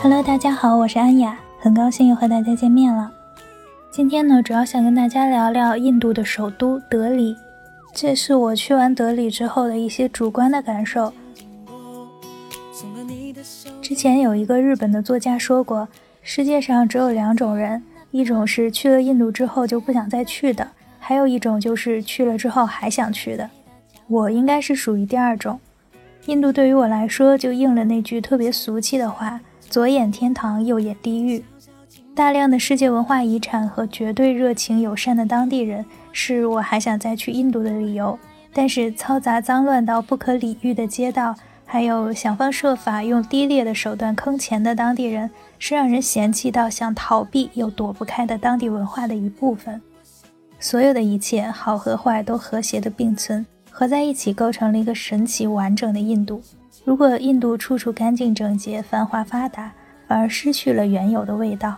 Hello，大家好，我是安雅，很高兴又和大家见面了。今天呢，主要想跟大家聊聊印度的首都德里，这是我去完德里之后的一些主观的感受。之前有一个日本的作家说过，世界上只有两种人，一种是去了印度之后就不想再去的，还有一种就是去了之后还想去的。我应该是属于第二种。印度对于我来说，就应了那句特别俗气的话。左眼天堂，右眼地狱。大量的世界文化遗产和绝对热情友善的当地人，是我还想再去印度的理由。但是嘈杂脏乱到不可理喻的街道，还有想方设法用低劣的手段坑钱的当地人，是让人嫌弃到想逃避又躲不开的当地文化的一部分。所有的一切，好和坏都和谐的并存，合在一起，构成了一个神奇完整的印度。如果印度处处干净整洁、繁华发达，反而失去了原有的味道。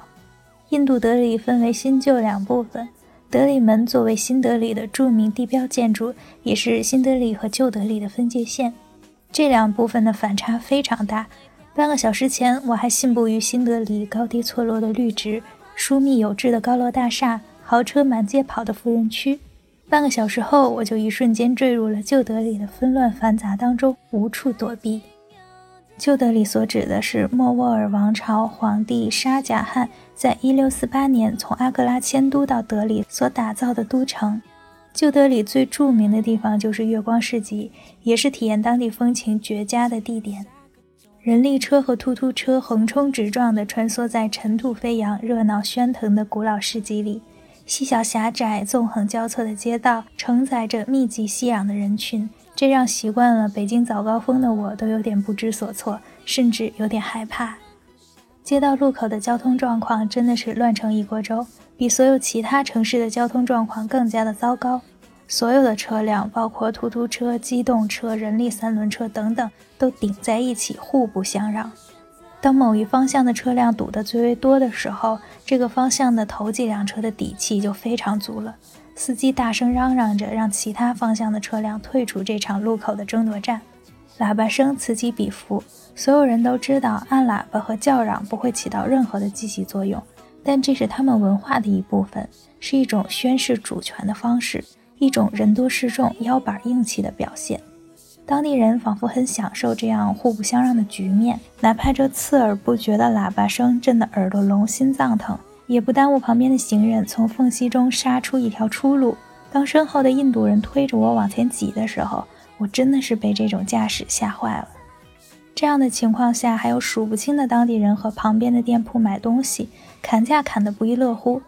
印度德里分为新旧两部分，德里门作为新德里的著名地标建筑，也是新德里和旧德里的分界线。这两部分的反差非常大。半个小时前，我还信步于新德里高低错落的绿植、疏密有致的高楼大厦、豪车满街跑的富人区。半个小时后，我就一瞬间坠入了旧德里的纷乱繁杂当中，无处躲避。旧德里所指的是莫卧儿王朝皇帝沙贾汗在一六四八年从阿格拉迁都到德里所打造的都城。旧德里最著名的地方就是月光市集，也是体验当地风情绝佳的地点。人力车和突突车横冲直撞地穿梭在尘土飞扬、热闹喧腾的古老市集里。细小狭窄、纵横交错的街道承载着密集熙攘的人群，这让习惯了北京早高峰的我都有点不知所措，甚至有点害怕。街道路口的交通状况真的是乱成一锅粥，比所有其他城市的交通状况更加的糟糕。所有的车辆，包括突突车、机动车、人力三轮车等等，都顶在一起，互不相让。当某一方向的车辆堵得最为多的时候，这个方向的头几辆车的底气就非常足了。司机大声嚷嚷着，让其他方向的车辆退出这场路口的争夺战。喇叭声此起彼伏，所有人都知道按喇叭和叫嚷不会起到任何的积极作用，但这是他们文化的一部分，是一种宣示主权的方式，一种人多势众、腰板硬气的表现。当地人仿佛很享受这样互不相让的局面，哪怕这刺耳不绝的喇叭声震得耳朵聋、心脏疼，也不耽误旁边的行人从缝隙中杀出一条出路。当身后的印度人推着我往前挤的时候，我真的是被这种架势吓坏了。这样的情况下，还有数不清的当地人和旁边的店铺买东西，砍价砍得不亦乐乎，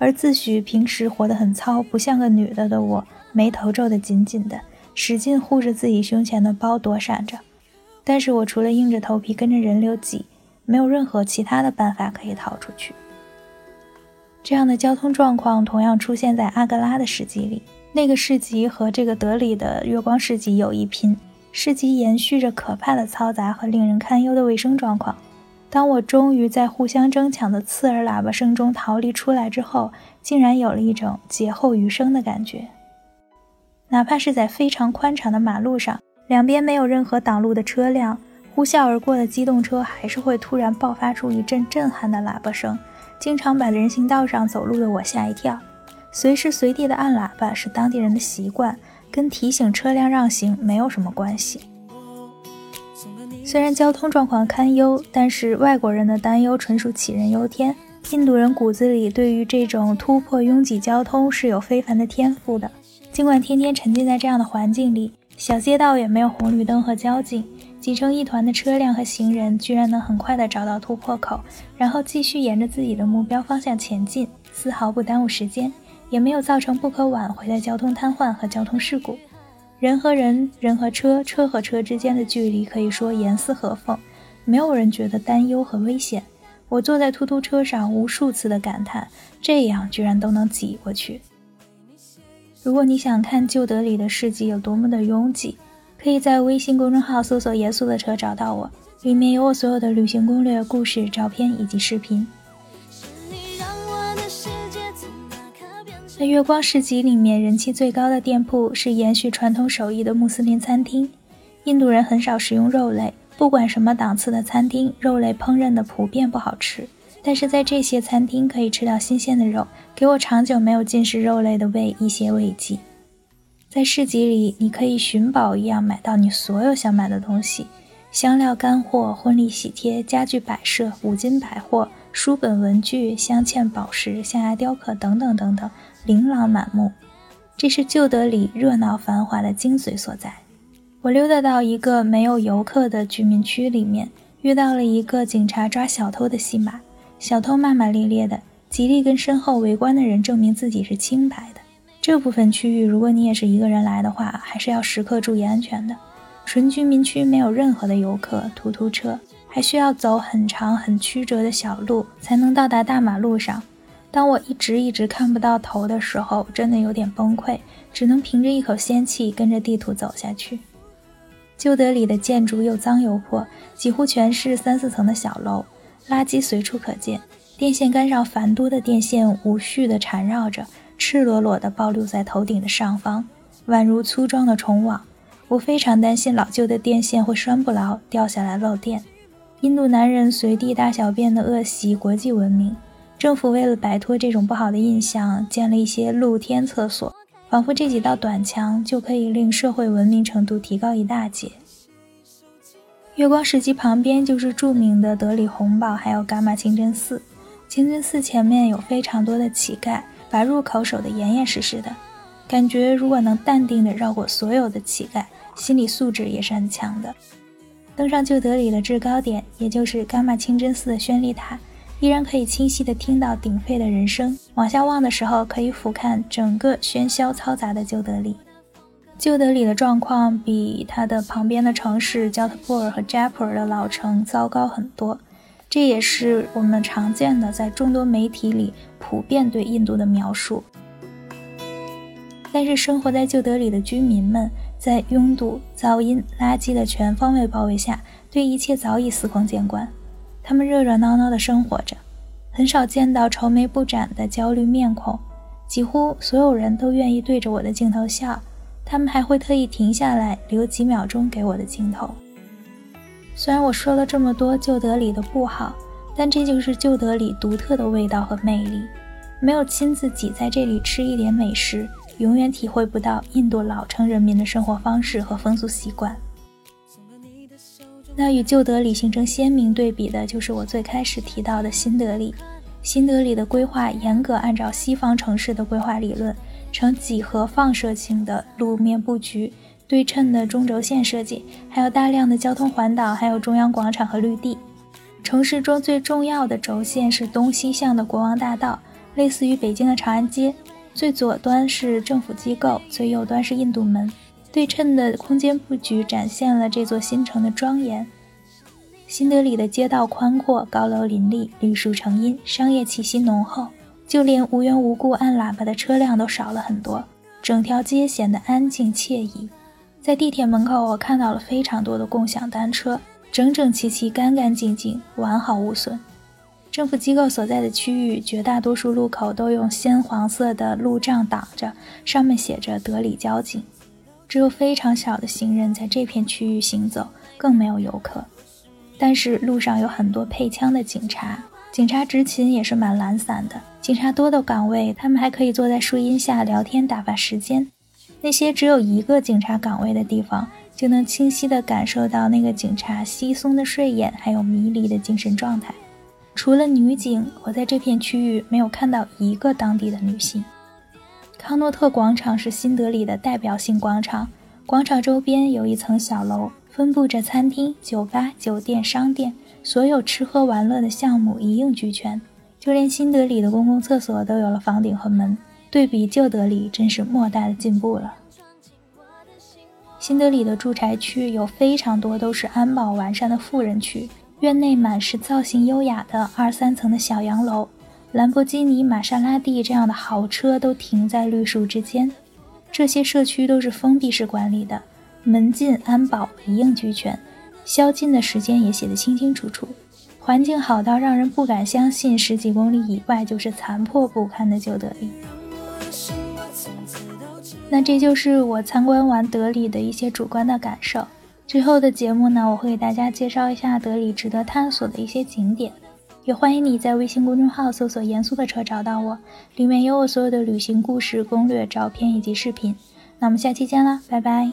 而自诩平时活得很糙、不像个女的的我，眉头皱得紧紧的。使劲护着自己胸前的包，躲闪着。但是我除了硬着头皮跟着人流挤，没有任何其他的办法可以逃出去。这样的交通状况同样出现在阿格拉的市集里。那个市集和这个德里的月光市集有一拼。市集延续着可怕的嘈杂和令人堪忧的卫生状况。当我终于在互相争抢的刺耳喇叭声中逃离出来之后，竟然有了一种劫后余生的感觉。哪怕是在非常宽敞的马路上，两边没有任何挡路的车辆，呼啸而过的机动车还是会突然爆发出一阵震撼的喇叭声，经常把人行道上走路的我吓一跳。随时随地的按喇叭是当地人的习惯，跟提醒车辆让行没有什么关系。虽然交通状况堪忧，但是外国人的担忧纯属杞人忧天。印度人骨子里对于这种突破拥挤交通是有非凡的天赋的。尽管天天沉浸在这样的环境里，小街道也没有红绿灯和交警，挤成一团的车辆和行人居然能很快地找到突破口，然后继续沿着自己的目标方向前进，丝毫不耽误时间，也没有造成不可挽回的交通瘫痪和交通事故。人和人、人和车、车和车之间的距离可以说严丝合缝，没有人觉得担忧和危险。我坐在突突车上，无数次的感叹：这样居然都能挤过去。如果你想看旧德里的市集有多么的拥挤，可以在微信公众号搜索“严肃的车”找到我，里面有我所有的旅行攻略、故事、照片以及视频。在月光市集里面，人气最高的店铺是延续传统手艺的穆斯林餐厅。印度人很少食用肉类，不管什么档次的餐厅，肉类烹饪的普遍不好吃。但是在这些餐厅可以吃到新鲜的肉，给我长久没有进食肉类的胃一些慰藉。在市集里，你可以寻宝一样买到你所有想买的东西：香料、干货、婚礼喜帖、家具摆设、五金百货、书本、文具、镶嵌宝石、象牙雕刻等等等等，琳琅满目。这是旧德里热闹繁华的精髓所在。我溜达到一个没有游客的居民区里面，遇到了一个警察抓小偷的戏码。小偷骂骂咧咧的，极力跟身后围观的人证明自己是清白的。这部分区域，如果你也是一个人来的话，还是要时刻注意安全的。纯居民区没有任何的游客、突突车，还需要走很长很曲折的小路才能到达大马路上。当我一直一直看不到头的时候，真的有点崩溃，只能凭着一口仙气跟着地图走下去。旧德里的建筑又脏又破，几乎全是三四层的小楼。垃圾随处可见，电线杆上繁多的电线无序地缠绕着，赤裸裸地暴露在头顶的上方，宛如粗壮的虫网。我非常担心老旧的电线会拴不牢，掉下来漏电。印度男人随地大小便的恶习国际闻名，政府为了摆脱这种不好的印象，建了一些露天厕所，仿佛这几道短墙就可以令社会文明程度提高一大截。月光石基旁边就是著名的德里红堡，还有伽马清真寺。清真寺前面有非常多的乞丐，把入口守得严严实实的。感觉如果能淡定地绕过所有的乞丐，心理素质也是很强的。登上旧德里的制高点，也就是伽马清真寺的宣礼塔，依然可以清晰地听到鼎沸的人声。往下望的时候，可以俯瞰整个喧嚣嘈杂的旧德里。旧德里的状况比它的旁边的城市焦特布尔和扎普尔的老城糟糕很多，这也是我们常见的在众多媒体里普遍对印度的描述。但是生活在旧德里的居民们，在拥堵、噪音、垃圾的全方位包围下，对一切早已司空见惯。他们热热闹闹地生活着，很少见到愁眉不展的焦虑面孔，几乎所有人都愿意对着我的镜头笑。他们还会特意停下来留几秒钟给我的镜头。虽然我说了这么多旧德里的不好，但这就是旧德里独特的味道和魅力。没有亲自挤在这里吃一点美食，永远体会不到印度老城人民的生活方式和风俗习惯。那与旧德里形成鲜明对比的就是我最开始提到的新德里。新德里的规划严格按照西方城市的规划理论。呈几何放射性的路面布局，对称的中轴线设计，还有大量的交通环岛，还有中央广场和绿地。城市中最重要的轴线是东西向的国王大道，类似于北京的长安街。最左端是政府机构，最右端是印度门。对称的空间布局展现了这座新城的庄严。新德里的街道宽阔，高楼林立，绿树成荫，商业气息浓厚。就连无缘无故按喇叭的车辆都少了很多，整条街显得安静惬意。在地铁门口，我看到了非常多的共享单车，整整齐齐、干干净净、完好无损。政府机构所在的区域，绝大多数路口都用鲜黄色的路障挡着，上面写着“德里交警”。只有非常少的行人在这片区域行走，更没有游客。但是路上有很多配枪的警察。警察执勤也是蛮懒散的。警察多的岗位，他们还可以坐在树荫下聊天打发时间。那些只有一个警察岗位的地方，就能清晰地感受到那个警察稀松的睡眼，还有迷离的精神状态。除了女警，我在这片区域没有看到一个当地的女性。康诺特广场是新德里的代表性广场，广场周边有一层小楼，分布着餐厅、酒吧、酒店、商店。所有吃喝玩乐的项目一应俱全，就连新德里的公共厕所都有了房顶和门。对比旧德里，真是莫大的进步了。新德里的住宅区有非常多都是安保完善的富人区，院内满是造型优雅的二三层的小洋楼，兰博基尼、玛莎拉蒂这样的豪车都停在绿树之间。这些社区都是封闭式管理的，门禁、安保一应俱全。宵禁的时间也写得清清楚楚，环境好到让人不敢相信，十几公里以外就是残破不堪的旧德里。那这就是我参观完德里的一些主观的感受。最后的节目呢，我会给大家介绍一下德里值得探索的一些景点，也欢迎你在微信公众号搜索“严肃的车”找到我，里面有我所有的旅行故事、攻略、照片以及视频。那我们下期见啦，拜拜。